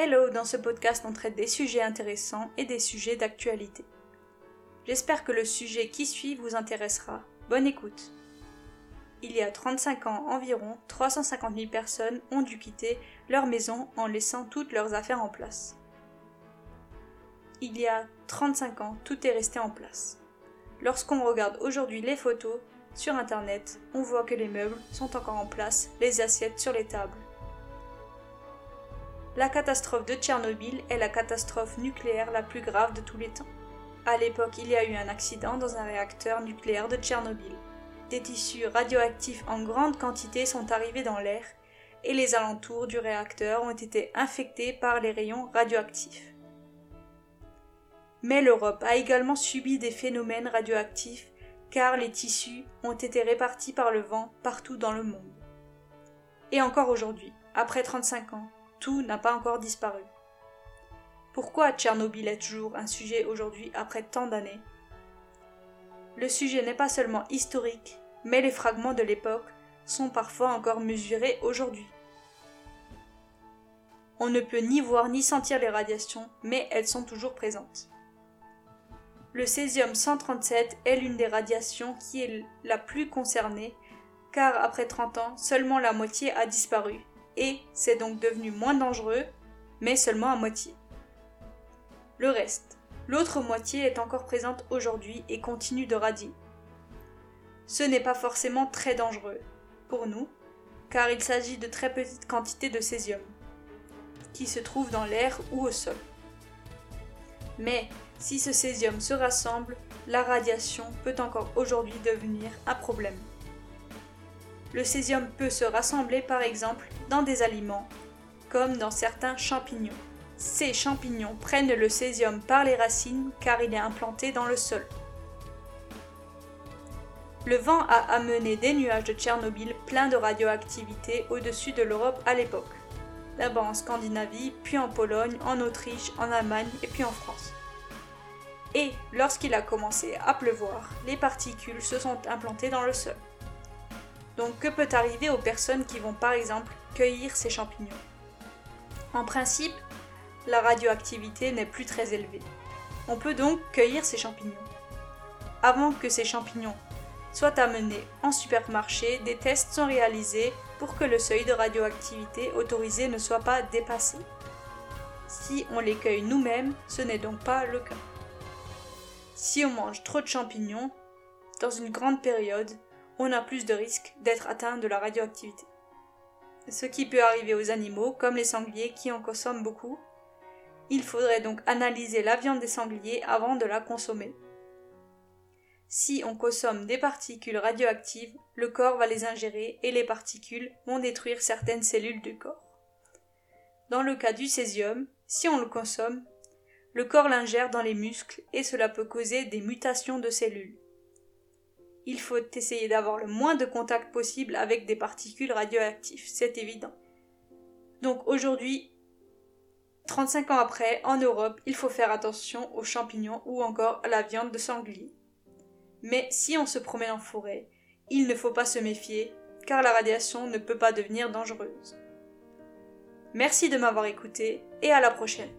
Hello, dans ce podcast on traite des sujets intéressants et des sujets d'actualité. J'espère que le sujet qui suit vous intéressera. Bonne écoute. Il y a 35 ans environ, 350 000 personnes ont dû quitter leur maison en laissant toutes leurs affaires en place. Il y a 35 ans, tout est resté en place. Lorsqu'on regarde aujourd'hui les photos sur Internet, on voit que les meubles sont encore en place, les assiettes sur les tables. La catastrophe de Tchernobyl est la catastrophe nucléaire la plus grave de tous les temps. À l'époque, il y a eu un accident dans un réacteur nucléaire de Tchernobyl. Des tissus radioactifs en grande quantité sont arrivés dans l'air et les alentours du réacteur ont été infectés par les rayons radioactifs. Mais l'Europe a également subi des phénomènes radioactifs car les tissus ont été répartis par le vent partout dans le monde. Et encore aujourd'hui, après 35 ans, tout n'a pas encore disparu. Pourquoi Tchernobyl est toujours un sujet aujourd'hui après tant d'années? Le sujet n'est pas seulement historique, mais les fragments de l'époque sont parfois encore mesurés aujourd'hui. On ne peut ni voir ni sentir les radiations, mais elles sont toujours présentes. Le césium 137 est l'une des radiations qui est la plus concernée, car après 30 ans, seulement la moitié a disparu, et c'est donc devenu moins dangereux, mais seulement à moitié. Le reste, l'autre moitié est encore présente aujourd'hui et continue de radier. Ce n'est pas forcément très dangereux pour nous, car il s'agit de très petites quantités de césium, qui se trouvent dans l'air ou au sol. Mais si ce césium se rassemble, la radiation peut encore aujourd'hui devenir un problème. Le césium peut se rassembler par exemple dans des aliments, comme dans certains champignons. Ces champignons prennent le césium par les racines car il est implanté dans le sol. Le vent a amené des nuages de Tchernobyl pleins de radioactivité au-dessus de l'Europe à l'époque. D'abord en Scandinavie, puis en Pologne, en Autriche, en Allemagne et puis en France. Et lorsqu'il a commencé à pleuvoir, les particules se sont implantées dans le sol. Donc que peut arriver aux personnes qui vont par exemple cueillir ces champignons? En principe, la radioactivité n'est plus très élevée. On peut donc cueillir ces champignons. Avant que ces champignons soient amenés en supermarché, des tests sont réalisés pour que le seuil de radioactivité autorisé ne soit pas dépassé. Si on les cueille nous-mêmes, ce n'est donc pas le cas. Si on mange trop de champignons, dans une grande période, on a plus de risques d'être atteint de la radioactivité. Ce qui peut arriver aux animaux, comme les sangliers qui en consomment beaucoup. Il faudrait donc analyser la viande des sangliers avant de la consommer. Si on consomme des particules radioactives, le corps va les ingérer et les particules vont détruire certaines cellules du corps. Dans le cas du césium, si on le consomme, le corps l'ingère dans les muscles et cela peut causer des mutations de cellules il faut essayer d'avoir le moins de contact possible avec des particules radioactives, c'est évident. Donc aujourd'hui, 35 ans après, en Europe, il faut faire attention aux champignons ou encore à la viande de sanglier. Mais si on se promène en forêt, il ne faut pas se méfier, car la radiation ne peut pas devenir dangereuse. Merci de m'avoir écouté et à la prochaine.